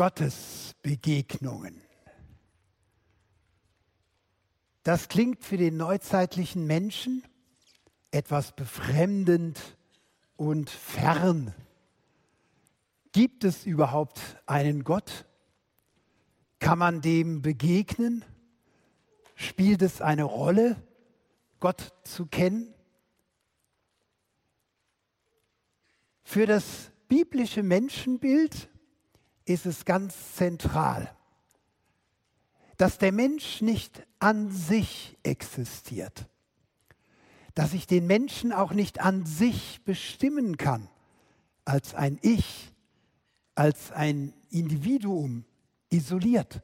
Gottesbegegnungen. Das klingt für den neuzeitlichen Menschen etwas befremdend und fern. Gibt es überhaupt einen Gott? Kann man dem begegnen? Spielt es eine Rolle, Gott zu kennen? Für das biblische Menschenbild ist es ganz zentral, dass der Mensch nicht an sich existiert, dass ich den Menschen auch nicht an sich bestimmen kann, als ein Ich, als ein Individuum isoliert,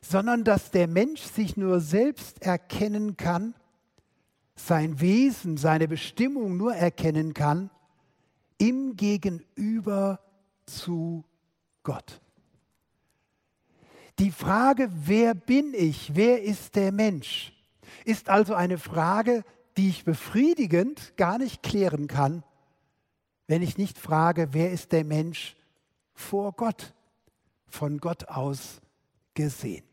sondern dass der Mensch sich nur selbst erkennen kann, sein Wesen, seine Bestimmung nur erkennen kann im Gegenüber zu Gott. Die Frage, wer bin ich, wer ist der Mensch, ist also eine Frage, die ich befriedigend gar nicht klären kann, wenn ich nicht frage, wer ist der Mensch vor Gott, von Gott aus gesehen.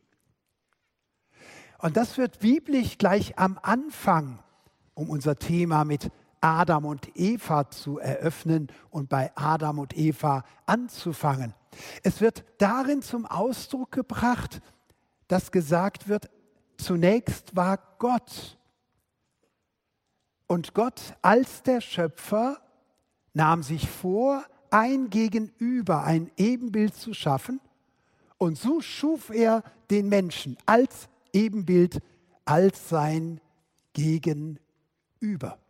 Und das wird biblisch gleich am Anfang, um unser Thema mit Adam und Eva zu eröffnen und bei Adam und Eva anzufangen. Es wird darin zum Ausdruck gebracht, dass gesagt wird, zunächst war Gott. Und Gott als der Schöpfer nahm sich vor, ein Gegenüber, ein Ebenbild zu schaffen. Und so schuf er den Menschen als Ebenbild, als sein Gegenüber.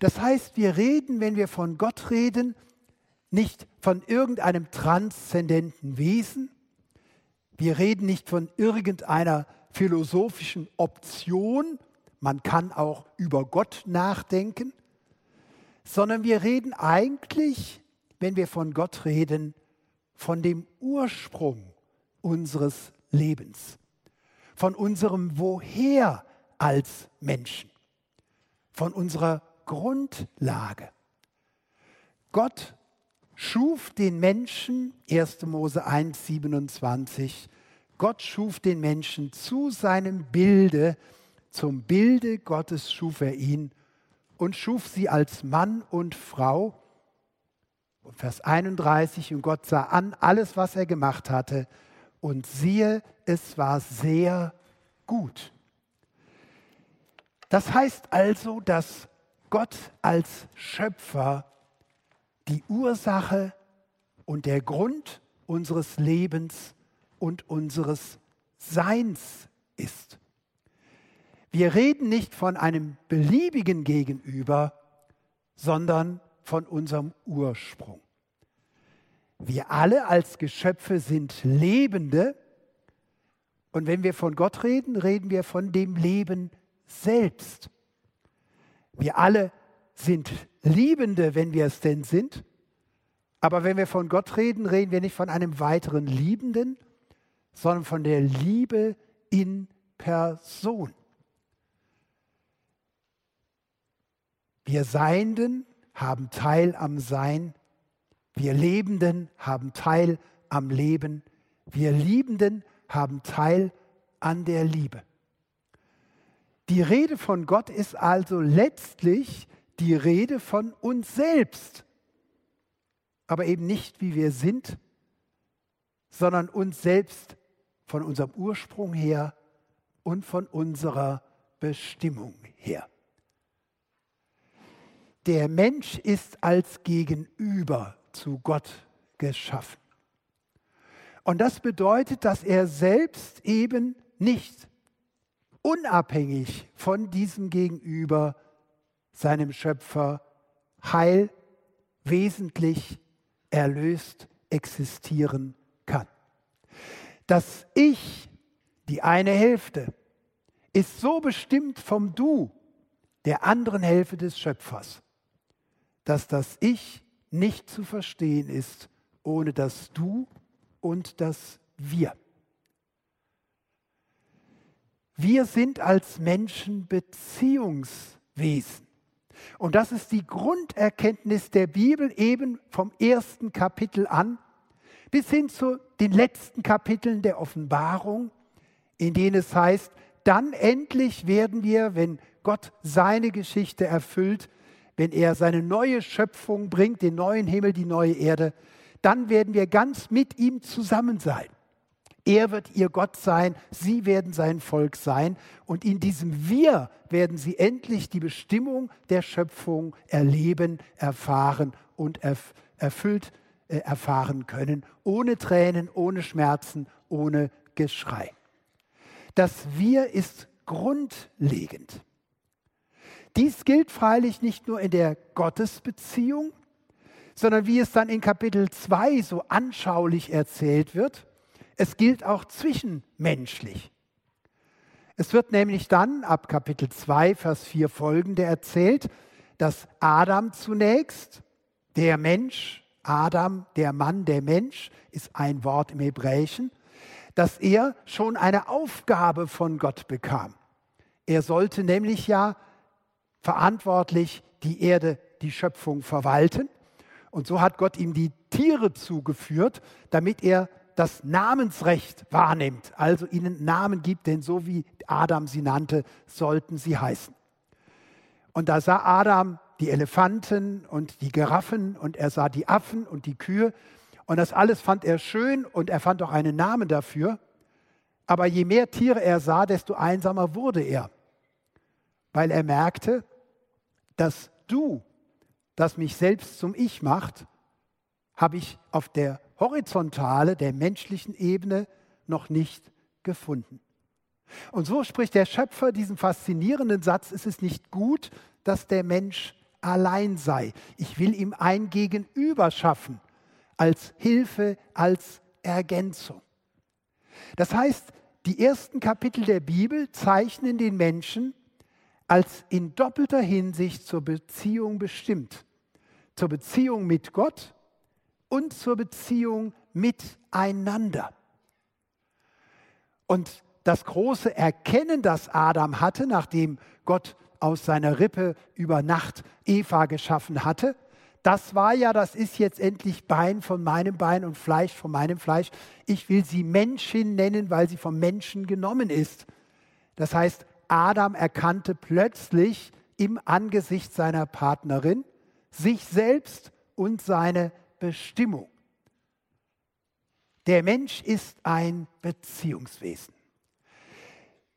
Das heißt, wir reden, wenn wir von Gott reden, nicht von irgendeinem transzendenten Wesen, wir reden nicht von irgendeiner philosophischen Option, man kann auch über Gott nachdenken, sondern wir reden eigentlich, wenn wir von Gott reden, von dem Ursprung unseres Lebens, von unserem Woher als Menschen, von unserer Grundlage. Gott schuf den Menschen, 1. Mose 1, 27, Gott schuf den Menschen zu seinem Bilde, zum Bilde Gottes schuf er ihn und schuf sie als Mann und Frau. Und Vers 31, und Gott sah an alles, was er gemacht hatte, und siehe, es war sehr gut. Das heißt also, dass Gott als Schöpfer die Ursache und der Grund unseres Lebens und unseres Seins ist. Wir reden nicht von einem beliebigen Gegenüber, sondern von unserem Ursprung. Wir alle als Geschöpfe sind Lebende und wenn wir von Gott reden, reden wir von dem Leben selbst. Wir alle sind Liebende, wenn wir es denn sind, aber wenn wir von Gott reden, reden wir nicht von einem weiteren Liebenden, sondern von der Liebe in Person. Wir Seienden haben Teil am Sein, wir Lebenden haben Teil am Leben, wir Liebenden haben Teil an der Liebe. Die Rede von Gott ist also letztlich die Rede von uns selbst, aber eben nicht wie wir sind, sondern uns selbst von unserem Ursprung her und von unserer Bestimmung her. Der Mensch ist als Gegenüber zu Gott geschaffen. Und das bedeutet, dass er selbst eben nicht unabhängig von diesem Gegenüber, seinem Schöpfer, heil, wesentlich erlöst existieren kann. Das Ich, die eine Hälfte, ist so bestimmt vom Du, der anderen Hälfte des Schöpfers dass das Ich nicht zu verstehen ist ohne das Du und das Wir. Wir sind als Menschen Beziehungswesen. Und das ist die Grunderkenntnis der Bibel eben vom ersten Kapitel an, bis hin zu den letzten Kapiteln der Offenbarung, in denen es heißt, dann endlich werden wir, wenn Gott seine Geschichte erfüllt, wenn er seine neue Schöpfung bringt, den neuen Himmel, die neue Erde, dann werden wir ganz mit ihm zusammen sein. Er wird ihr Gott sein, sie werden sein Volk sein und in diesem Wir werden sie endlich die Bestimmung der Schöpfung erleben, erfahren und erfüllt äh, erfahren können, ohne Tränen, ohne Schmerzen, ohne Geschrei. Das Wir ist grundlegend. Dies gilt freilich nicht nur in der Gottesbeziehung, sondern wie es dann in Kapitel 2 so anschaulich erzählt wird, es gilt auch zwischenmenschlich. Es wird nämlich dann ab Kapitel 2, Vers 4 folgende erzählt, dass Adam zunächst, der Mensch, Adam, der Mann, der Mensch, ist ein Wort im Hebräischen, dass er schon eine Aufgabe von Gott bekam. Er sollte nämlich ja verantwortlich die Erde, die Schöpfung verwalten. Und so hat Gott ihm die Tiere zugeführt, damit er das Namensrecht wahrnimmt, also ihnen Namen gibt, denn so wie Adam sie nannte, sollten sie heißen. Und da sah Adam die Elefanten und die Giraffen und er sah die Affen und die Kühe und das alles fand er schön und er fand auch einen Namen dafür. Aber je mehr Tiere er sah, desto einsamer wurde er, weil er merkte, dass du, das mich selbst zum Ich macht, habe ich auf der Horizontale, der menschlichen Ebene noch nicht gefunden. Und so spricht der Schöpfer diesen faszinierenden Satz, es ist nicht gut, dass der Mensch allein sei. Ich will ihm ein Gegenüber schaffen, als Hilfe, als Ergänzung. Das heißt, die ersten Kapitel der Bibel zeichnen den Menschen als in doppelter Hinsicht zur Beziehung bestimmt. Zur Beziehung mit Gott und zur Beziehung miteinander. Und das große Erkennen, das Adam hatte, nachdem Gott aus seiner Rippe über Nacht Eva geschaffen hatte, das war ja, das ist jetzt endlich Bein von meinem Bein und Fleisch von meinem Fleisch. Ich will sie Menschin nennen, weil sie vom Menschen genommen ist. Das heißt, Adam erkannte plötzlich im Angesicht seiner Partnerin sich selbst und seine Bestimmung. Der Mensch ist ein Beziehungswesen.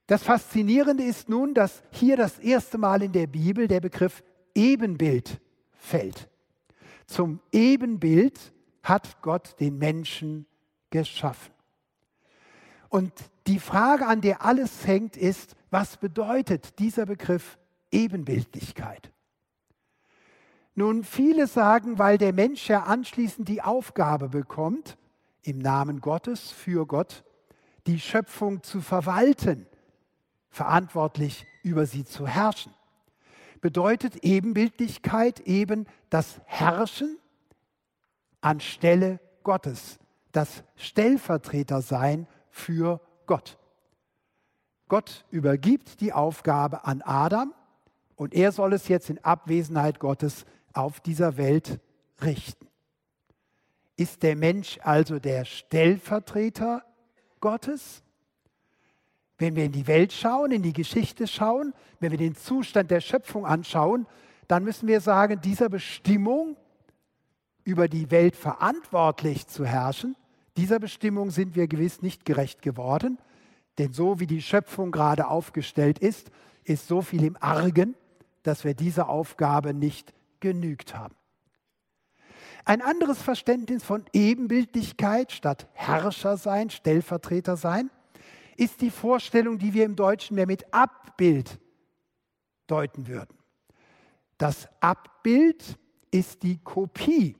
Das Faszinierende ist nun, dass hier das erste Mal in der Bibel der Begriff Ebenbild fällt. Zum Ebenbild hat Gott den Menschen geschaffen. Und die Frage, an der alles hängt, ist, was bedeutet dieser Begriff Ebenbildlichkeit? Nun, viele sagen, weil der Mensch ja anschließend die Aufgabe bekommt, im Namen Gottes, für Gott, die Schöpfung zu verwalten, verantwortlich über sie zu herrschen. Bedeutet Ebenbildlichkeit eben das Herrschen anstelle Gottes, das Stellvertretersein für Gott. Gott übergibt die Aufgabe an Adam und er soll es jetzt in Abwesenheit Gottes auf dieser Welt richten. Ist der Mensch also der Stellvertreter Gottes? Wenn wir in die Welt schauen, in die Geschichte schauen, wenn wir den Zustand der Schöpfung anschauen, dann müssen wir sagen, dieser Bestimmung, über die Welt verantwortlich zu herrschen, dieser Bestimmung sind wir gewiss nicht gerecht geworden, denn so wie die Schöpfung gerade aufgestellt ist, ist so viel im Argen, dass wir dieser Aufgabe nicht genügt haben. Ein anderes Verständnis von Ebenbildlichkeit statt Herrscher sein, Stellvertreter sein, ist die Vorstellung, die wir im Deutschen mehr mit Abbild deuten würden. Das Abbild ist die Kopie.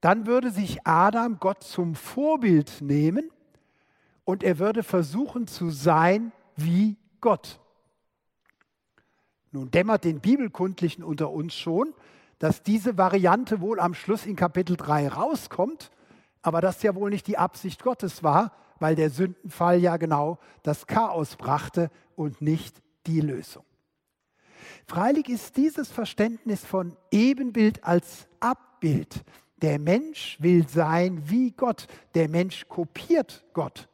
Dann würde sich Adam Gott zum Vorbild nehmen und er würde versuchen zu sein wie Gott. Nun dämmert den Bibelkundlichen unter uns schon, dass diese Variante wohl am Schluss in Kapitel 3 rauskommt, aber das ja wohl nicht die Absicht Gottes war, weil der Sündenfall ja genau das Chaos brachte und nicht die Lösung. Freilich ist dieses Verständnis von Ebenbild als Abbild Der Mensch will sein wie Gott. Der Mensch kopiert Gott.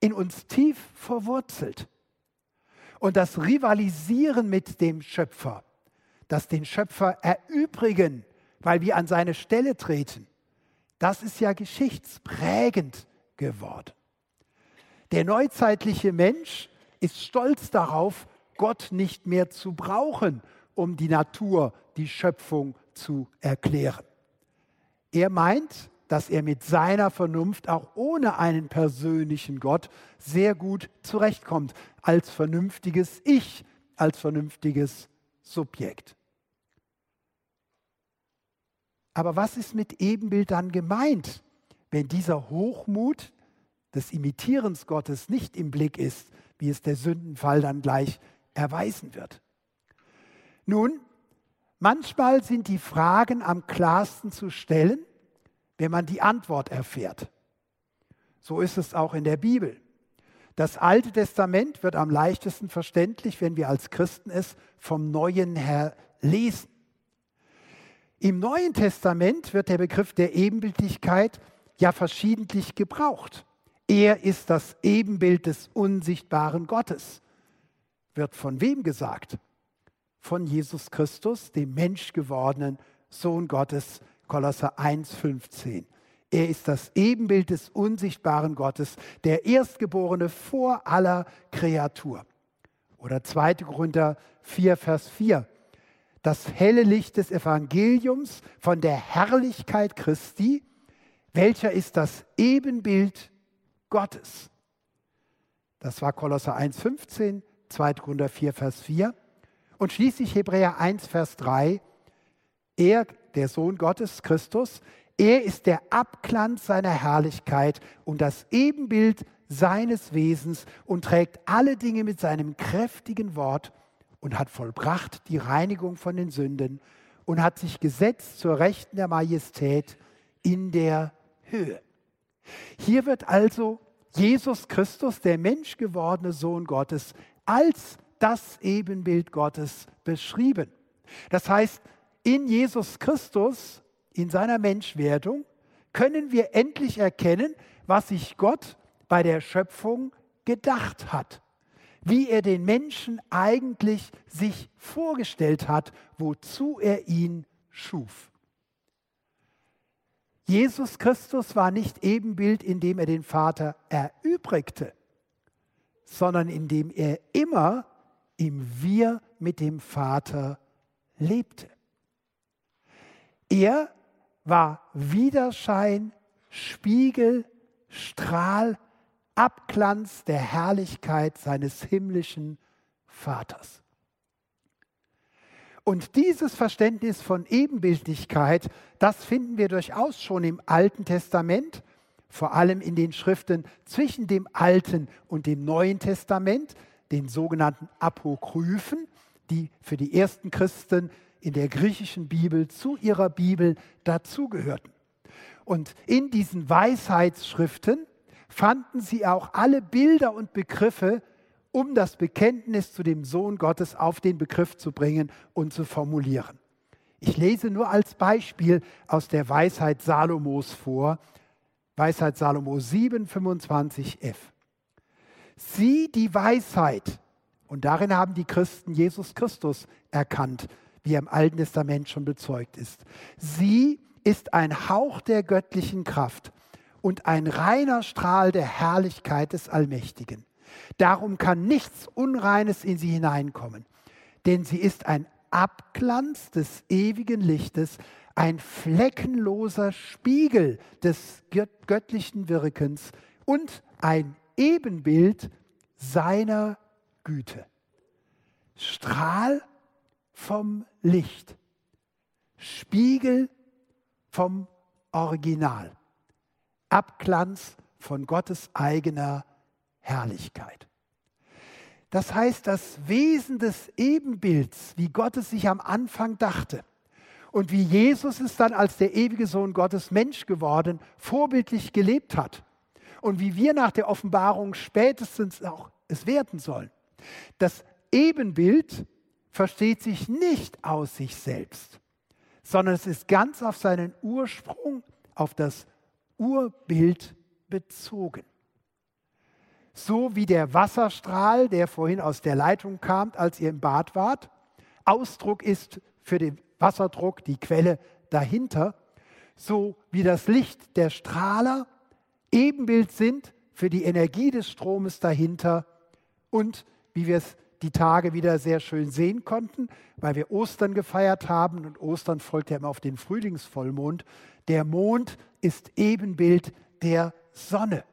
In uns tief verwurzelt. Und das Rivalisieren mit dem Schöpfer, das den Schöpfer erübrigen, weil wir an seine Stelle treten, das ist ja geschichtsprägend geworden. Der neuzeitliche Mensch ist stolz darauf, Gott nicht mehr zu brauchen, um die Natur, die Schöpfung zu erklären. Er meint, dass er mit seiner Vernunft auch ohne einen persönlichen Gott sehr gut zurechtkommt, als vernünftiges Ich, als vernünftiges Subjekt. Aber was ist mit Ebenbild dann gemeint, wenn dieser Hochmut des Imitierens Gottes nicht im Blick ist, wie es der Sündenfall dann gleich erweisen wird? Nun, manchmal sind die Fragen am klarsten zu stellen, wenn man die Antwort erfährt. So ist es auch in der Bibel. Das Alte Testament wird am leichtesten verständlich, wenn wir als Christen es vom Neuen her lesen. Im Neuen Testament wird der Begriff der Ebenbildlichkeit ja verschiedentlich gebraucht. Er ist das Ebenbild des unsichtbaren Gottes. Wird von wem gesagt? Von Jesus Christus, dem Menschgewordenen Sohn Gottes, Kolosser 1,15. Er ist das Ebenbild des unsichtbaren Gottes, der Erstgeborene vor aller Kreatur. Oder 2. Korinther 4, Vers 4 das helle Licht des Evangeliums von der Herrlichkeit Christi, welcher ist das Ebenbild Gottes. Das war Kolosser 1,15, 2. Korinther 4, Vers 4. Und schließlich Hebräer 1, Vers 3. Er, der Sohn Gottes, Christus, er ist der Abglanz seiner Herrlichkeit und das Ebenbild seines Wesens und trägt alle Dinge mit seinem kräftigen Wort und hat vollbracht die Reinigung von den Sünden und hat sich gesetzt zur Rechten der Majestät in der Höhe. Hier wird also Jesus Christus, der menschgewordene Sohn Gottes, als das Ebenbild Gottes beschrieben. Das heißt, in Jesus Christus, in seiner Menschwerdung, können wir endlich erkennen, was sich Gott bei der Schöpfung gedacht hat wie er den Menschen eigentlich sich vorgestellt hat, wozu er ihn schuf. Jesus Christus war nicht Ebenbild, indem er den Vater erübrigte, sondern indem er immer im Wir mit dem Vater lebte. Er war Widerschein, Spiegel, Strahl, Abglanz der Herrlichkeit seines himmlischen Vaters. Und dieses Verständnis von Ebenbildlichkeit, das finden wir durchaus schon im Alten Testament, vor allem in den Schriften zwischen dem Alten und dem Neuen Testament, den sogenannten Apokryphen, die für die ersten Christen in der griechischen Bibel zu ihrer Bibel dazugehörten. Und in diesen Weisheitsschriften fanden sie auch alle Bilder und Begriffe, um das Bekenntnis zu dem Sohn Gottes auf den Begriff zu bringen und zu formulieren. Ich lese nur als Beispiel aus der Weisheit Salomos vor, Weisheit Salomo 7, 25f. Sieh die Weisheit, und darin haben die Christen Jesus Christus erkannt, wie er im Alten Testament schon bezeugt ist. Sie ist ein Hauch der göttlichen Kraft und ein reiner Strahl der Herrlichkeit des Allmächtigen. Darum kann nichts Unreines in sie hineinkommen, denn sie ist ein Abglanz des ewigen Lichtes, ein fleckenloser Spiegel des göttlichen Wirkens und ein Ebenbild seiner Güte. Strahl vom Licht, Spiegel vom Original. Abglanz von Gottes eigener Herrlichkeit. Das heißt, das Wesen des Ebenbilds, wie Gott es sich am Anfang dachte und wie Jesus es dann als der ewige Sohn Gottes Mensch geworden, vorbildlich gelebt hat und wie wir nach der Offenbarung spätestens auch es werden sollen. Das Ebenbild versteht sich nicht aus sich selbst, sondern es ist ganz auf seinen Ursprung, auf das Urbild bezogen. So wie der Wasserstrahl, der vorhin aus der Leitung kam, als ihr im Bad wart, Ausdruck ist für den Wasserdruck, die Quelle dahinter, so wie das Licht der Strahler Ebenbild sind für die Energie des Stromes dahinter und wie wir es die Tage wieder sehr schön sehen konnten, weil wir Ostern gefeiert haben und Ostern folgt ja immer auf den Frühlingsvollmond. Der Mond ist Ebenbild der Sonne.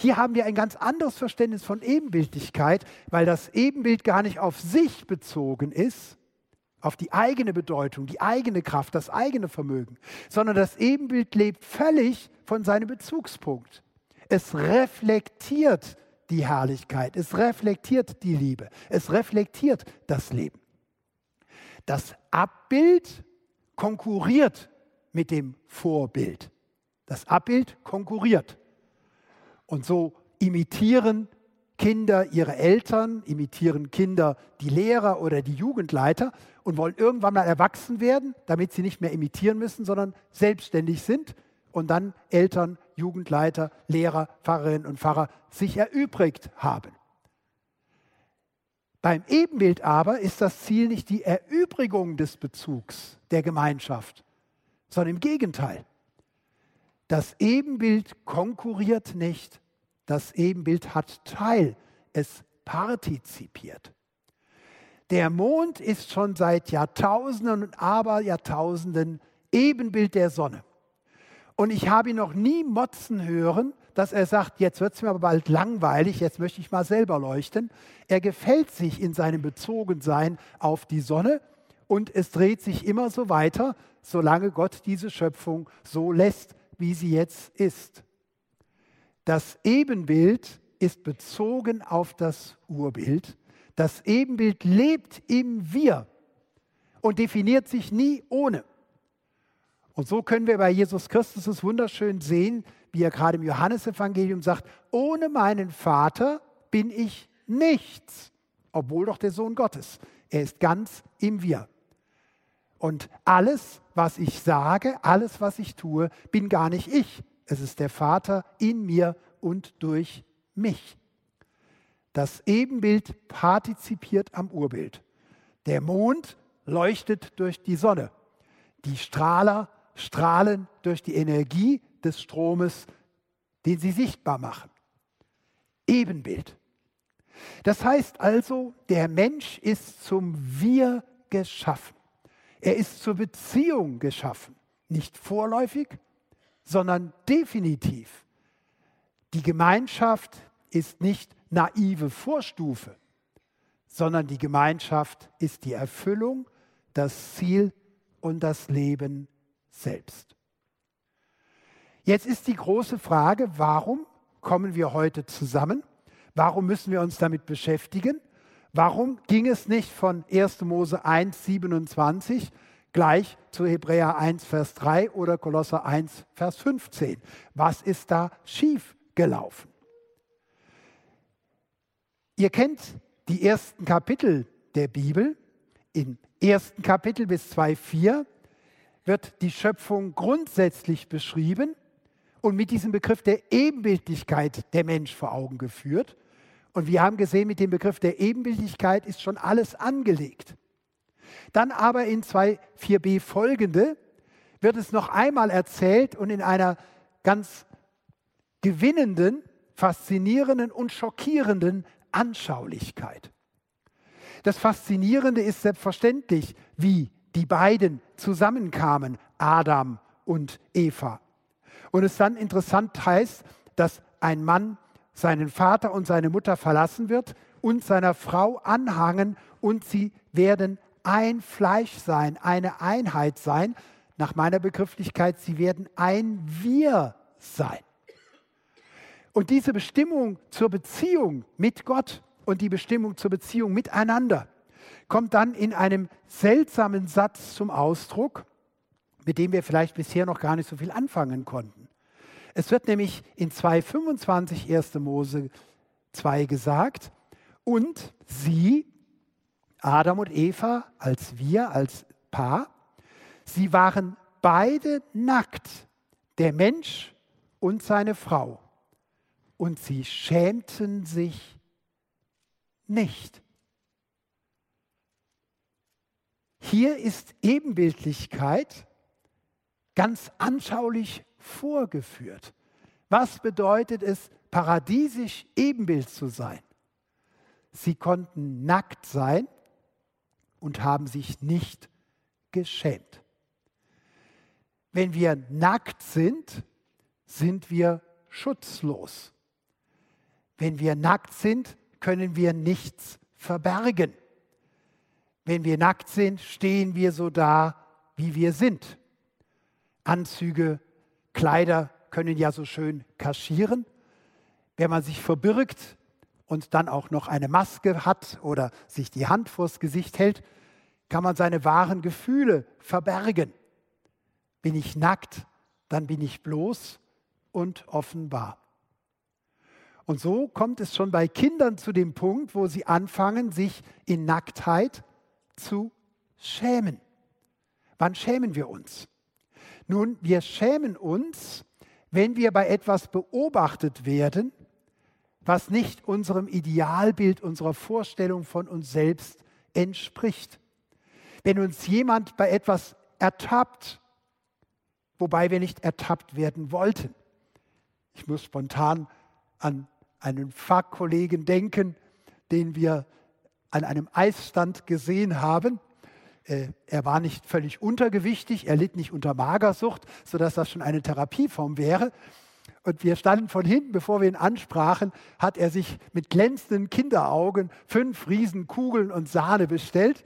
Hier haben wir ein ganz anderes Verständnis von Ebenbildlichkeit, weil das Ebenbild gar nicht auf sich bezogen ist, auf die eigene Bedeutung, die eigene Kraft, das eigene Vermögen, sondern das Ebenbild lebt völlig von seinem Bezugspunkt. Es reflektiert die Herrlichkeit, es reflektiert die Liebe, es reflektiert das Leben. Das Abbild konkurriert mit dem Vorbild. Das Abbild konkurriert. Und so imitieren Kinder ihre Eltern, imitieren Kinder die Lehrer oder die Jugendleiter und wollen irgendwann mal erwachsen werden, damit sie nicht mehr imitieren müssen, sondern selbstständig sind und dann Eltern, Jugendleiter, Lehrer, Pfarrerinnen und Pfarrer sich erübrigt haben. Beim Ebenbild aber ist das Ziel nicht die Erübrigung des Bezugs der Gemeinschaft, sondern im Gegenteil. Das Ebenbild konkurriert nicht, das Ebenbild hat Teil, es partizipiert. Der Mond ist schon seit Jahrtausenden und Aberjahrtausenden Ebenbild der Sonne. Und ich habe ihn noch nie motzen hören, dass er sagt, jetzt wird es mir aber bald langweilig, jetzt möchte ich mal selber leuchten. Er gefällt sich in seinem Bezogensein auf die Sonne und es dreht sich immer so weiter, solange Gott diese Schöpfung so lässt, wie sie jetzt ist. Das Ebenbild ist bezogen auf das Urbild das Ebenbild lebt im Wir und definiert sich nie ohne. Und so können wir bei Jesus Christus es wunderschön sehen, wie er gerade im Johannesevangelium sagt, ohne meinen Vater bin ich nichts, obwohl doch der Sohn Gottes. Er ist ganz im Wir. Und alles, was ich sage, alles, was ich tue, bin gar nicht ich. Es ist der Vater in mir und durch mich. Das Ebenbild partizipiert am Urbild. Der Mond leuchtet durch die Sonne. Die Strahler strahlen durch die Energie des Stromes, den sie sichtbar machen. Ebenbild. Das heißt also, der Mensch ist zum Wir geschaffen. Er ist zur Beziehung geschaffen. Nicht vorläufig, sondern definitiv. Die Gemeinschaft ist nicht naive Vorstufe, sondern die Gemeinschaft ist die Erfüllung, das Ziel und das Leben selbst. Jetzt ist die große Frage, warum kommen wir heute zusammen? Warum müssen wir uns damit beschäftigen? Warum ging es nicht von 1. Mose 1, 27 gleich zu Hebräer 1, Vers 3 oder Kolosser 1, Vers 15? Was ist da schief gelaufen? Ihr kennt die ersten Kapitel der Bibel. Im ersten Kapitel bis 2,4 wird die Schöpfung grundsätzlich beschrieben und mit diesem Begriff der Ebenbildlichkeit der Mensch vor Augen geführt. Und wir haben gesehen, mit dem Begriff der Ebenbildlichkeit ist schon alles angelegt. Dann aber in 2,4b folgende wird es noch einmal erzählt und in einer ganz gewinnenden, faszinierenden und schockierenden Anschaulichkeit. Das Faszinierende ist selbstverständlich, wie die beiden zusammenkamen, Adam und Eva. Und es dann interessant heißt, dass ein Mann seinen Vater und seine Mutter verlassen wird und seiner Frau anhangen und sie werden ein Fleisch sein, eine Einheit sein. Nach meiner Begrifflichkeit, sie werden ein Wir sein. Und diese Bestimmung zur Beziehung mit Gott und die Bestimmung zur Beziehung miteinander kommt dann in einem seltsamen Satz zum Ausdruck, mit dem wir vielleicht bisher noch gar nicht so viel anfangen konnten. Es wird nämlich in 2,25 1. Mose 2 gesagt, und sie, Adam und Eva, als wir, als Paar, Sie waren beide nackt, der Mensch und seine Frau, und sie schämten sich nicht. Hier ist Ebenbildlichkeit ganz anschaulich vorgeführt. Was bedeutet es, paradiesisch Ebenbild zu sein? Sie konnten nackt sein und haben sich nicht geschämt. Wenn wir nackt sind, sind wir schutzlos. Wenn wir nackt sind, können wir nichts verbergen. Wenn wir nackt sind, stehen wir so da, wie wir sind. Anzüge, Kleider können ja so schön kaschieren. Wenn man sich verbirgt und dann auch noch eine Maske hat oder sich die Hand vors Gesicht hält, kann man seine wahren Gefühle verbergen. Bin ich nackt, dann bin ich bloß und offenbar. Und so kommt es schon bei Kindern zu dem Punkt, wo sie anfangen, sich in Nacktheit zu schämen. Wann schämen wir uns? Nun, wir schämen uns, wenn wir bei etwas beobachtet werden, was nicht unserem Idealbild, unserer Vorstellung von uns selbst entspricht. Wenn uns jemand bei etwas ertappt, wobei wir nicht ertappt werden wollten. Ich muss spontan an einen Fachkollegen denken, den wir an einem Eisstand gesehen haben. Äh, er war nicht völlig untergewichtig, er litt nicht unter Magersucht, sodass das schon eine Therapieform wäre. Und wir standen von hinten, bevor wir ihn ansprachen, hat er sich mit glänzenden Kinderaugen fünf Riesenkugeln und Sahne bestellt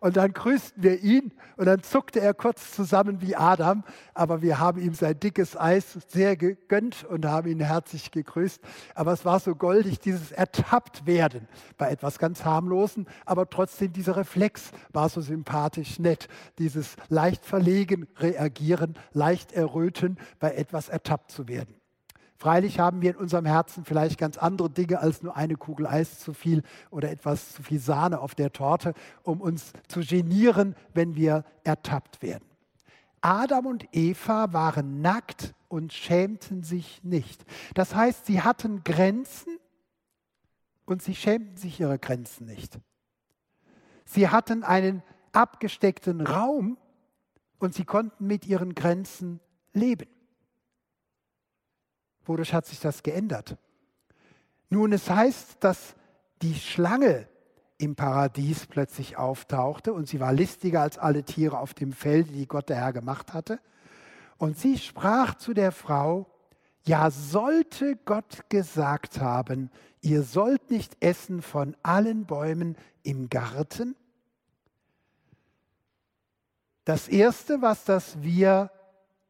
und dann grüßten wir ihn und dann zuckte er kurz zusammen wie Adam, aber wir haben ihm sein dickes Eis sehr gegönnt und haben ihn herzlich gegrüßt. Aber es war so goldig, dieses Ertapptwerden bei etwas ganz harmlosen, aber trotzdem dieser Reflex war so sympathisch nett, dieses leicht verlegen reagieren, leicht erröten bei etwas ertappt zu werden. Freilich haben wir in unserem Herzen vielleicht ganz andere Dinge als nur eine Kugel Eis zu viel oder etwas zu viel Sahne auf der Torte, um uns zu genieren, wenn wir ertappt werden. Adam und Eva waren nackt und schämten sich nicht. Das heißt, sie hatten Grenzen und sie schämten sich ihrer Grenzen nicht. Sie hatten einen abgesteckten Raum und sie konnten mit ihren Grenzen leben. Wodurch hat sich das geändert? Nun, es heißt, dass die Schlange im Paradies plötzlich auftauchte und sie war listiger als alle Tiere auf dem Feld, die Gott der Herr gemacht hatte. Und sie sprach zu der Frau, ja sollte Gott gesagt haben, ihr sollt nicht essen von allen Bäumen im Garten? Das Erste, was das wir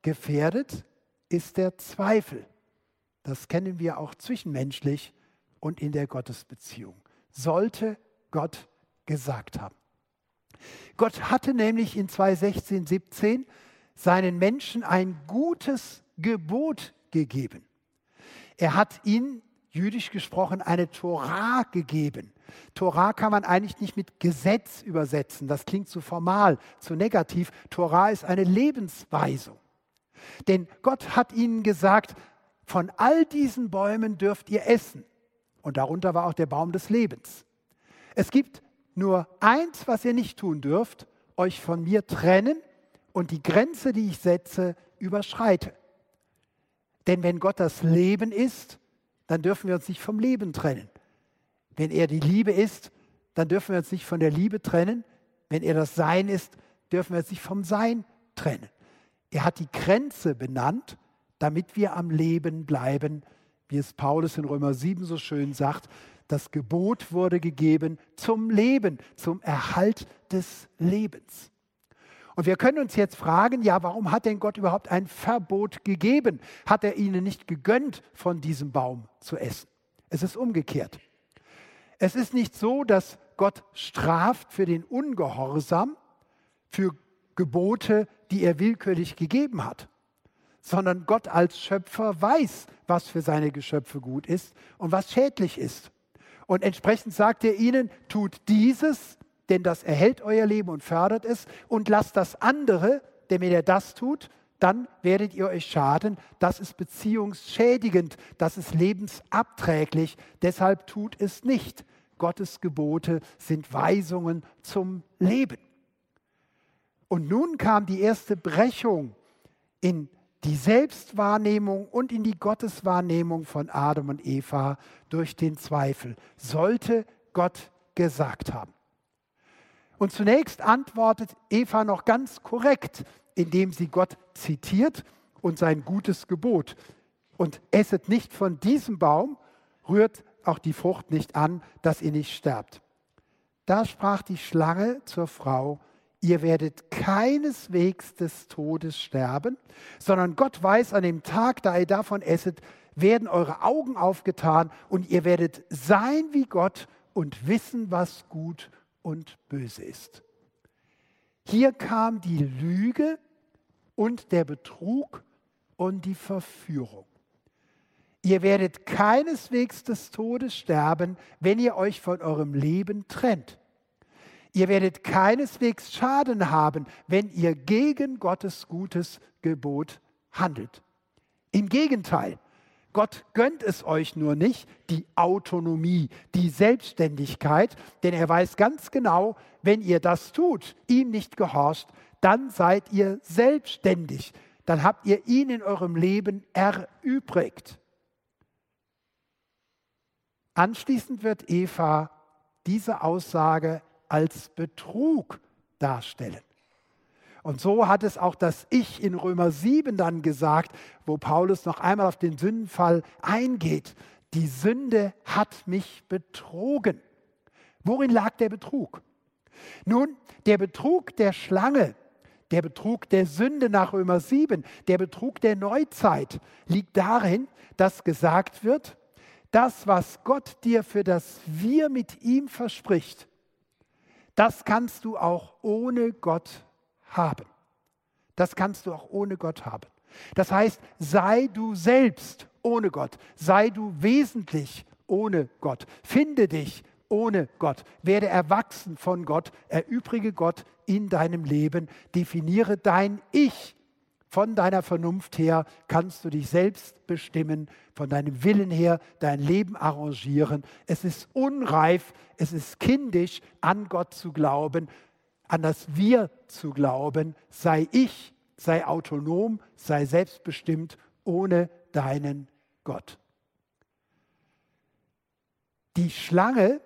gefährdet, ist der Zweifel. Das kennen wir auch zwischenmenschlich und in der Gottesbeziehung. Sollte Gott gesagt haben. Gott hatte nämlich in 2.16, 17 seinen Menschen ein gutes Gebot gegeben. Er hat ihnen, jüdisch gesprochen, eine Torah gegeben. Torah kann man eigentlich nicht mit Gesetz übersetzen. Das klingt zu formal, zu negativ. Torah ist eine Lebensweisung. Denn Gott hat ihnen gesagt, von all diesen Bäumen dürft ihr essen. Und darunter war auch der Baum des Lebens. Es gibt nur eins, was ihr nicht tun dürft, euch von mir trennen und die Grenze, die ich setze, überschreite. Denn wenn Gott das Leben ist, dann dürfen wir uns nicht vom Leben trennen. Wenn er die Liebe ist, dann dürfen wir uns nicht von der Liebe trennen. Wenn er das Sein ist, dürfen wir uns nicht vom Sein trennen. Er hat die Grenze benannt damit wir am Leben bleiben, wie es Paulus in Römer 7 so schön sagt. Das Gebot wurde gegeben zum Leben, zum Erhalt des Lebens. Und wir können uns jetzt fragen, ja, warum hat denn Gott überhaupt ein Verbot gegeben? Hat er ihnen nicht gegönnt, von diesem Baum zu essen? Es ist umgekehrt. Es ist nicht so, dass Gott straft für den Ungehorsam, für Gebote, die er willkürlich gegeben hat sondern Gott als Schöpfer weiß, was für seine Geschöpfe gut ist und was schädlich ist. Und entsprechend sagt er ihnen, tut dieses, denn das erhält euer Leben und fördert es, und lasst das andere, denn wenn ihr das tut, dann werdet ihr euch schaden. Das ist beziehungsschädigend, das ist lebensabträglich. Deshalb tut es nicht. Gottes Gebote sind Weisungen zum Leben. Und nun kam die erste Brechung in die Selbstwahrnehmung und in die Gotteswahrnehmung von Adam und Eva durch den Zweifel. Sollte Gott gesagt haben. Und zunächst antwortet Eva noch ganz korrekt, indem sie Gott zitiert und sein gutes Gebot. Und esset nicht von diesem Baum, rührt auch die Frucht nicht an, dass ihr nicht sterbt. Da sprach die Schlange zur Frau, ihr werdet keineswegs des Todes sterben, sondern Gott weiß, an dem Tag, da ihr davon esset, werden eure Augen aufgetan und ihr werdet sein wie Gott und wissen, was gut und böse ist. Hier kam die Lüge und der Betrug und die Verführung. Ihr werdet keineswegs des Todes sterben, wenn ihr euch von eurem Leben trennt. Ihr werdet keineswegs Schaden haben, wenn ihr gegen Gottes gutes Gebot handelt. Im Gegenteil, Gott gönnt es euch nur nicht, die Autonomie, die Selbstständigkeit, denn er weiß ganz genau, wenn ihr das tut, ihm nicht gehorcht, dann seid ihr selbstständig, dann habt ihr ihn in eurem Leben erübrigt. Anschließend wird Eva diese Aussage als Betrug darstellen. Und so hat es auch das Ich in Römer 7 dann gesagt, wo Paulus noch einmal auf den Sündenfall eingeht. Die Sünde hat mich betrogen. Worin lag der Betrug? Nun, der Betrug der Schlange, der Betrug der Sünde nach Römer 7, der Betrug der Neuzeit liegt darin, dass gesagt wird, das, was Gott dir für das Wir mit ihm verspricht, das kannst du auch ohne Gott haben. Das kannst du auch ohne Gott haben. Das heißt, sei du selbst ohne Gott, sei du wesentlich ohne Gott, finde dich ohne Gott, werde erwachsen von Gott, erübrige Gott in deinem Leben, definiere dein Ich von deiner Vernunft her kannst du dich selbst bestimmen, von deinem Willen her dein Leben arrangieren. Es ist unreif, es ist kindisch, an Gott zu glauben, an das Wir zu glauben. Sei ich, sei autonom, sei selbstbestimmt ohne deinen Gott. Die Schlange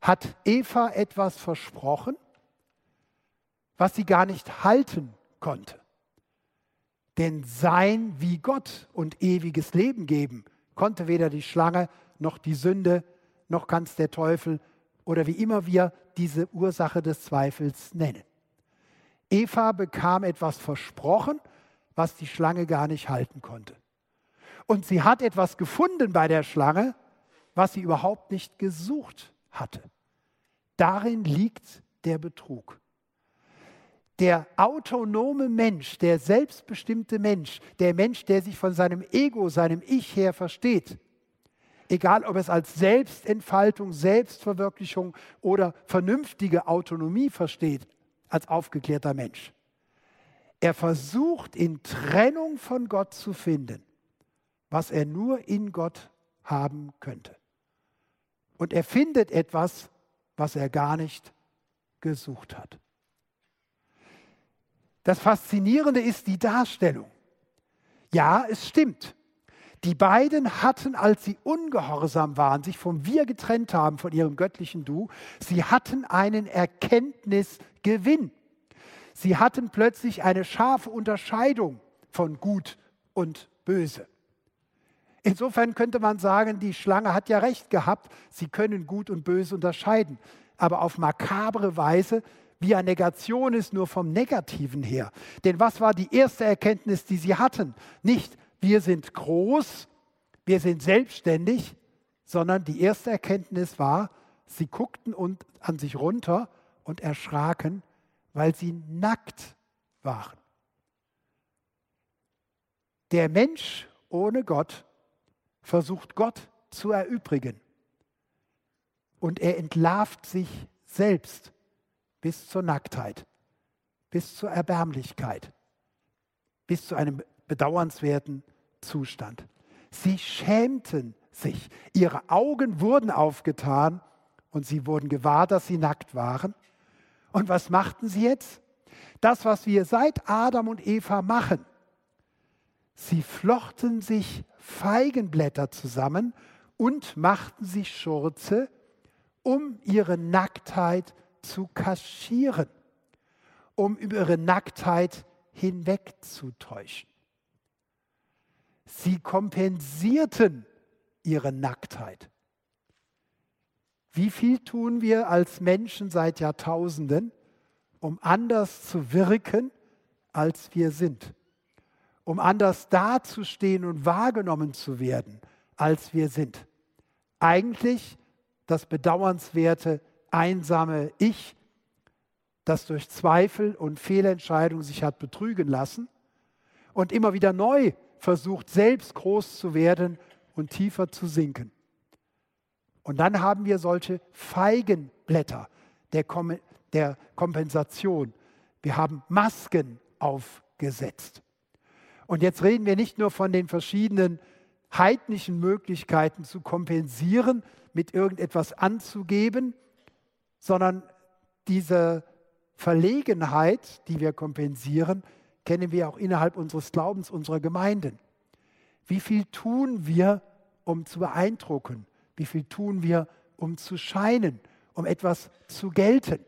hat Eva etwas versprochen, was sie gar nicht halten konnte. Denn sein wie Gott und ewiges Leben geben konnte weder die Schlange noch die Sünde noch es der Teufel oder wie immer wir diese Ursache des Zweifels nennen. Eva bekam etwas versprochen, was die Schlange gar nicht halten konnte. Und sie hat etwas gefunden bei der Schlange, was sie überhaupt nicht gesucht hatte. Darin liegt der Betrug der autonome Mensch, der selbstbestimmte Mensch, der Mensch, der sich von seinem Ego, seinem Ich her versteht, egal ob es als Selbstentfaltung, Selbstverwirklichung oder vernünftige Autonomie versteht, als aufgeklärter Mensch. Er versucht in Trennung von Gott zu finden, was er nur in Gott haben könnte. Und er findet etwas, was er gar nicht gesucht hat. Das Faszinierende ist die Darstellung. Ja, es stimmt. Die beiden hatten, als sie ungehorsam waren, sich vom Wir getrennt haben, von ihrem göttlichen Du, sie hatten einen Erkenntnisgewinn. Sie hatten plötzlich eine scharfe Unterscheidung von Gut und Böse. Insofern könnte man sagen, die Schlange hat ja recht gehabt, sie können Gut und Böse unterscheiden. Aber auf makabre Weise via Negation ist, nur vom Negativen her. Denn was war die erste Erkenntnis, die sie hatten? Nicht, wir sind groß, wir sind selbstständig, sondern die erste Erkenntnis war, sie guckten und an sich runter und erschraken, weil sie nackt waren. Der Mensch ohne Gott versucht Gott zu erübrigen und er entlarvt sich selbst bis zur Nacktheit. bis zur Erbärmlichkeit, bis zu einem bedauernswerten Zustand. Sie schämten sich, ihre Augen wurden aufgetan und sie wurden gewahr, dass sie nackt waren. Und was machten sie jetzt? Das, was wir seit Adam und Eva machen. Sie flochten sich Feigenblätter zusammen und machten sich Schurze, um ihre Nacktheit zu kaschieren, um über ihre Nacktheit hinwegzutäuschen. Sie kompensierten ihre Nacktheit. Wie viel tun wir als Menschen seit Jahrtausenden, um anders zu wirken, als wir sind? Um anders dazustehen und wahrgenommen zu werden, als wir sind? Eigentlich das bedauernswerte, einsame Ich, das durch Zweifel und Fehlentscheidungen sich hat betrügen lassen und immer wieder neu versucht, selbst groß zu werden und tiefer zu sinken. Und dann haben wir solche Feigenblätter der, Kom der Kompensation. Wir haben Masken aufgesetzt. Und jetzt reden wir nicht nur von den verschiedenen heidnischen Möglichkeiten zu kompensieren, mit irgendetwas anzugeben, sondern diese Verlegenheit, die wir kompensieren, kennen wir auch innerhalb unseres Glaubens, unserer Gemeinden. Wie viel tun wir, um zu beeindrucken? Wie viel tun wir, um zu scheinen, um etwas zu gelten?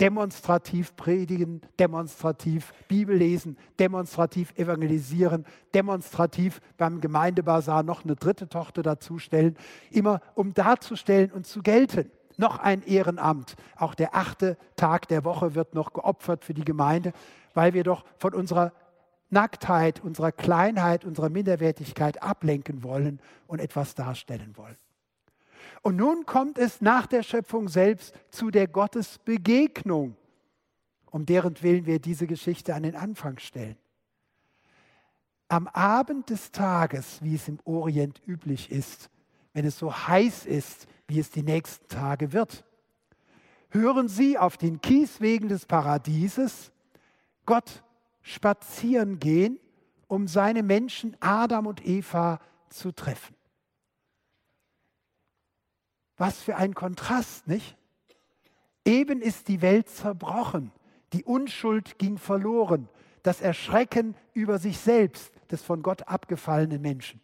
Demonstrativ predigen, demonstrativ Bibel lesen, demonstrativ evangelisieren, demonstrativ beim Gemeindebasar noch eine dritte Tochter dazustellen, immer um darzustellen und zu gelten. Noch ein Ehrenamt. Auch der achte Tag der Woche wird noch geopfert für die Gemeinde, weil wir doch von unserer Nacktheit, unserer Kleinheit, unserer Minderwertigkeit ablenken wollen und etwas darstellen wollen. Und nun kommt es nach der Schöpfung selbst zu der Gottesbegegnung, um deren Willen wir diese Geschichte an den Anfang stellen. Am Abend des Tages, wie es im Orient üblich ist, wenn es so heiß ist, wie es die nächsten Tage wird, hören Sie auf den Kieswegen des Paradieses Gott spazieren gehen, um seine Menschen Adam und Eva zu treffen. Was für ein Kontrast, nicht? Eben ist die Welt zerbrochen, die Unschuld ging verloren, das Erschrecken über sich selbst des von Gott abgefallenen Menschen.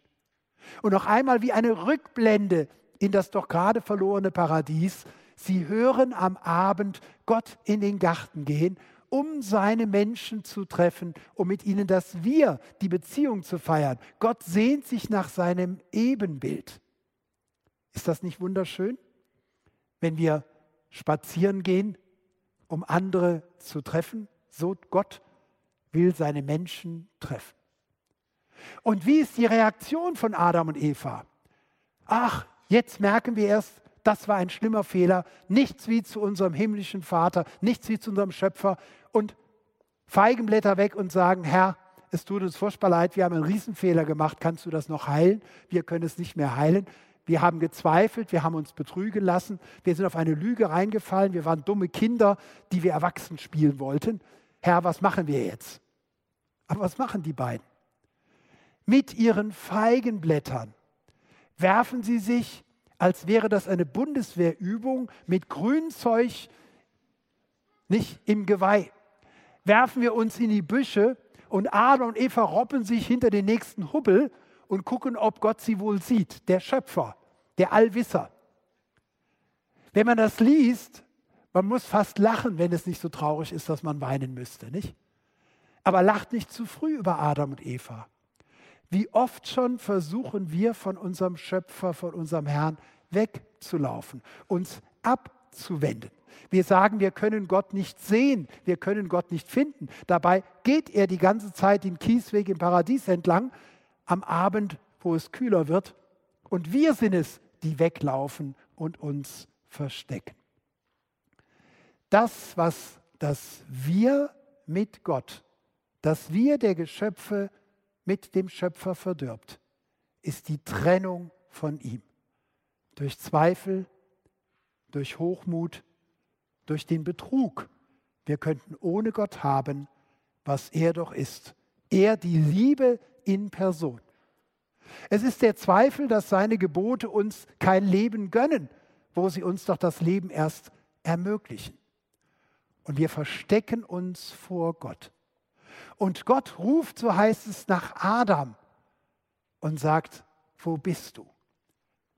Und noch einmal wie eine Rückblende in das doch gerade verlorene Paradies. Sie hören am Abend Gott in den Garten gehen, um seine Menschen zu treffen, um mit ihnen das Wir, die Beziehung zu feiern. Gott sehnt sich nach seinem Ebenbild. Ist das nicht wunderschön, wenn wir spazieren gehen, um andere zu treffen? So Gott will seine Menschen treffen. Und wie ist die Reaktion von Adam und Eva? Ach, jetzt merken wir erst, das war ein schlimmer Fehler. Nichts wie zu unserem himmlischen Vater, nichts wie zu unserem Schöpfer. Und Feigenblätter weg und sagen, Herr, es tut uns furchtbar leid, wir haben einen Riesenfehler gemacht, kannst du das noch heilen? Wir können es nicht mehr heilen. Wir haben gezweifelt, wir haben uns betrügen lassen, wir sind auf eine Lüge reingefallen, wir waren dumme Kinder, die wir erwachsen spielen wollten. Herr, was machen wir jetzt? Aber was machen die beiden? Mit ihren Feigenblättern werfen sie sich, als wäre das eine Bundeswehrübung mit Grünzeug, nicht im Geweih. Werfen wir uns in die Büsche und Adam und Eva robben sich hinter den nächsten Hubbel und gucken, ob Gott sie wohl sieht, der Schöpfer, der Allwisser. Wenn man das liest, man muss fast lachen, wenn es nicht so traurig ist, dass man weinen müsste, nicht? Aber lacht nicht zu früh über Adam und Eva. Wie oft schon versuchen wir von unserem Schöpfer, von unserem Herrn wegzulaufen, uns abzuwenden. Wir sagen, wir können Gott nicht sehen, wir können Gott nicht finden. Dabei geht er die ganze Zeit den Kiesweg im Paradies entlang, am Abend, wo es kühler wird. Und wir sind es, die weglaufen und uns verstecken. Das, was das Wir mit Gott, das Wir der Geschöpfe mit dem Schöpfer verdirbt, ist die Trennung von ihm. Durch Zweifel, durch Hochmut, durch den Betrug. wir könnten ohne Gott haben, was er doch ist. Er die Liebe in Person. Es ist der Zweifel, dass seine Gebote uns kein Leben gönnen, wo sie uns doch das Leben erst ermöglichen. Und wir verstecken uns vor Gott. Und Gott ruft, so heißt es, nach Adam und sagt, wo bist du?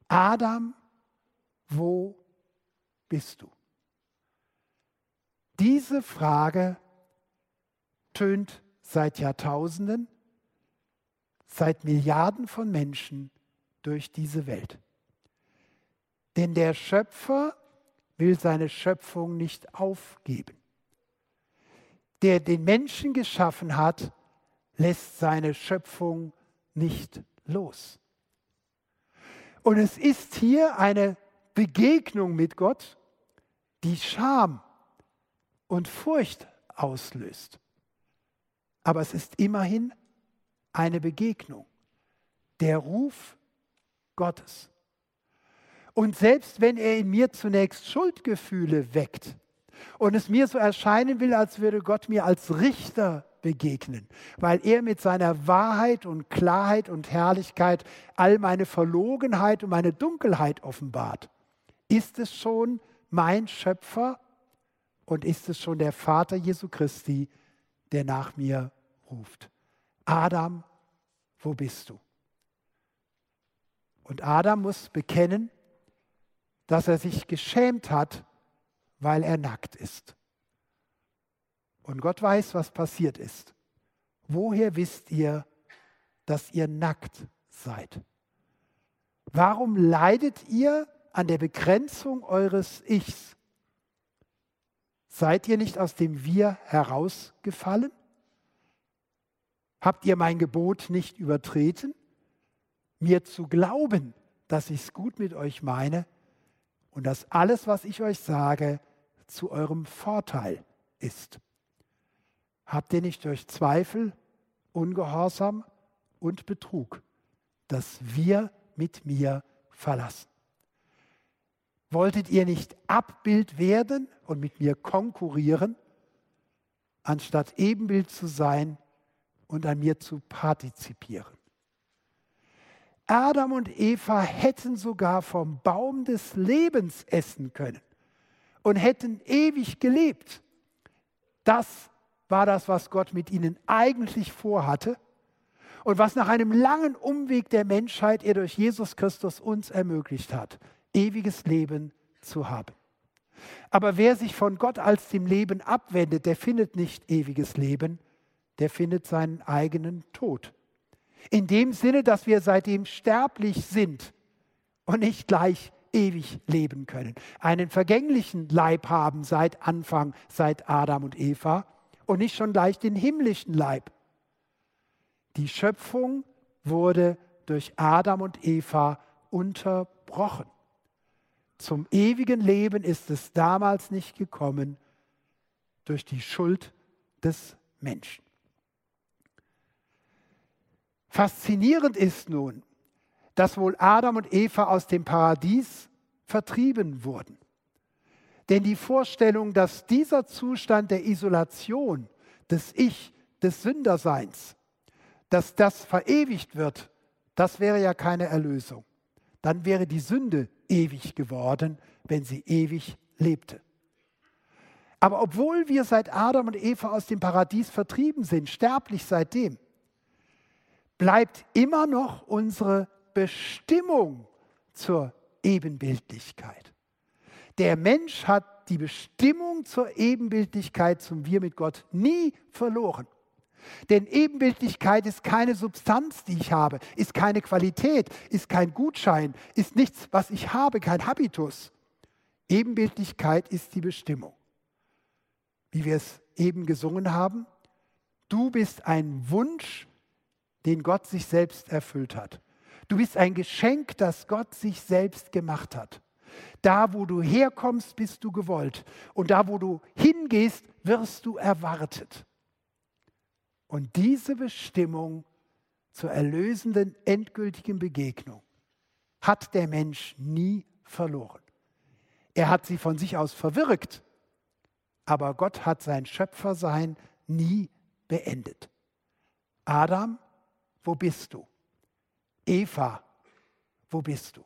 Adam, wo bist du? Diese Frage tönt seit Jahrtausenden, seit Milliarden von Menschen durch diese Welt. Denn der Schöpfer will seine Schöpfung nicht aufgeben. Der den Menschen geschaffen hat, lässt seine Schöpfung nicht los. Und es ist hier eine Begegnung mit Gott, die Scham und Furcht auslöst. Aber es ist immerhin eine Begegnung, der Ruf Gottes. Und selbst wenn er in mir zunächst Schuldgefühle weckt und es mir so erscheinen will, als würde Gott mir als Richter begegnen, weil er mit seiner Wahrheit und Klarheit und Herrlichkeit all meine Verlogenheit und meine Dunkelheit offenbart, ist es schon mein Schöpfer und ist es schon der Vater Jesu Christi, der nach mir ruft. Adam, wo bist du? Und Adam muss bekennen, dass er sich geschämt hat, weil er nackt ist. Und Gott weiß, was passiert ist. Woher wisst ihr, dass ihr nackt seid? Warum leidet ihr an der Begrenzung eures Ichs? Seid ihr nicht aus dem Wir herausgefallen? Habt ihr mein Gebot nicht übertreten? Mir zu glauben, dass ich es gut mit euch meine und dass alles, was ich euch sage, zu eurem Vorteil ist. Habt ihr nicht durch Zweifel, Ungehorsam und Betrug das Wir mit mir verlassen? Wolltet ihr nicht Abbild werden und mit mir konkurrieren, anstatt Ebenbild zu sein und an mir zu partizipieren? Adam und Eva hätten sogar vom Baum des Lebens essen können und hätten ewig gelebt. Das war das, was Gott mit ihnen eigentlich vorhatte und was nach einem langen Umweg der Menschheit er durch Jesus Christus uns ermöglicht hat, ewiges Leben zu haben. Aber wer sich von Gott als dem Leben abwendet, der findet nicht ewiges Leben, der findet seinen eigenen Tod. In dem Sinne, dass wir seitdem sterblich sind und nicht gleich ewig leben können. Einen vergänglichen Leib haben seit Anfang, seit Adam und Eva und nicht schon gleich den himmlischen Leib. Die Schöpfung wurde durch Adam und Eva unterbrochen. Zum ewigen Leben ist es damals nicht gekommen durch die Schuld des Menschen. Faszinierend ist nun, dass wohl Adam und Eva aus dem Paradies vertrieben wurden. Denn die Vorstellung, dass dieser Zustand der Isolation, des Ich, des Sünderseins, dass das verewigt wird, das wäre ja keine Erlösung. Dann wäre die Sünde ewig geworden, wenn sie ewig lebte. Aber obwohl wir seit Adam und Eva aus dem Paradies vertrieben sind, sterblich seitdem, bleibt immer noch unsere Bestimmung zur Ebenbildlichkeit. Der Mensch hat die Bestimmung zur Ebenbildlichkeit zum Wir mit Gott nie verloren. Denn Ebenbildlichkeit ist keine Substanz, die ich habe, ist keine Qualität, ist kein Gutschein, ist nichts, was ich habe, kein Habitus. Ebenbildlichkeit ist die Bestimmung. Wie wir es eben gesungen haben, du bist ein Wunsch, den Gott sich selbst erfüllt hat. Du bist ein Geschenk, das Gott sich selbst gemacht hat. Da, wo du herkommst, bist du gewollt. Und da, wo du hingehst, wirst du erwartet. Und diese Bestimmung zur erlösenden, endgültigen Begegnung hat der Mensch nie verloren. Er hat sie von sich aus verwirkt, aber Gott hat sein Schöpfersein nie beendet. Adam, wo bist du? Eva, wo bist du?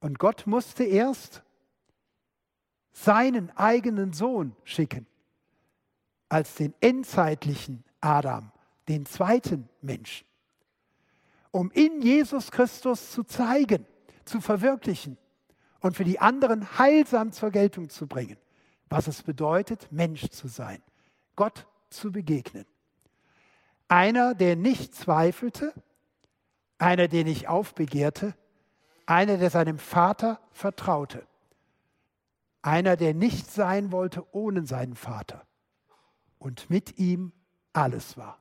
Und Gott musste erst seinen eigenen Sohn schicken, als den endzeitlichen Adam, den zweiten Menschen, um in Jesus Christus zu zeigen, zu verwirklichen und für die anderen heilsam zur Geltung zu bringen, was es bedeutet, Mensch zu sein, Gott zu begegnen. Einer, der nicht zweifelte, einer, der nicht aufbegehrte, einer, der seinem Vater vertraute, einer, der nicht sein wollte ohne seinen Vater und mit ihm alles war.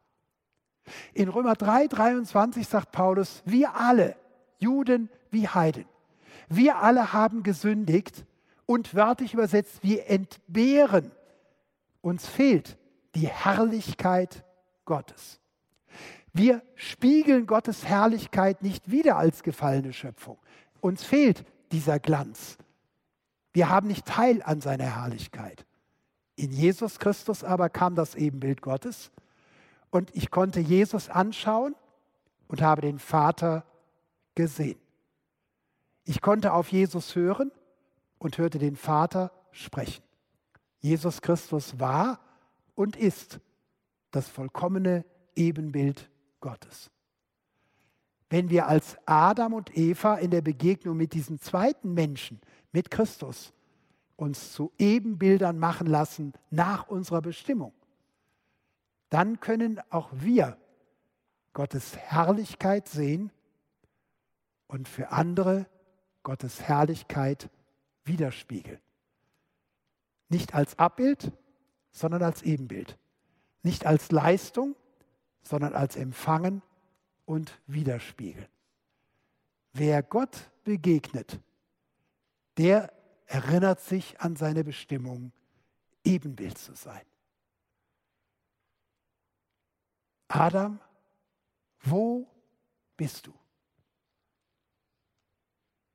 In Römer 3, 23 sagt Paulus, wir alle, Juden wie Heiden, wir alle haben gesündigt und wörtlich übersetzt, wir entbehren. Uns fehlt die Herrlichkeit Gottes. Wir spiegeln Gottes Herrlichkeit nicht wieder als gefallene Schöpfung. Uns fehlt dieser Glanz. Wir haben nicht Teil an seiner Herrlichkeit. In Jesus Christus aber kam das Ebenbild Gottes und ich konnte Jesus anschauen und habe den Vater gesehen. Ich konnte auf Jesus hören und hörte den Vater sprechen. Jesus Christus war und ist das vollkommene Ebenbild Gottes. Wenn wir als Adam und Eva in der Begegnung mit diesem zweiten Menschen, mit Christus, uns zu Ebenbildern machen lassen nach unserer Bestimmung, dann können auch wir Gottes Herrlichkeit sehen und für andere Gottes Herrlichkeit widerspiegeln. Nicht als Abbild, sondern als Ebenbild. Nicht als Leistung, sondern als Empfangen und Widerspiegeln. Wer Gott begegnet, der erinnert sich an seine Bestimmung, Ebenbild zu sein. Adam, wo bist du?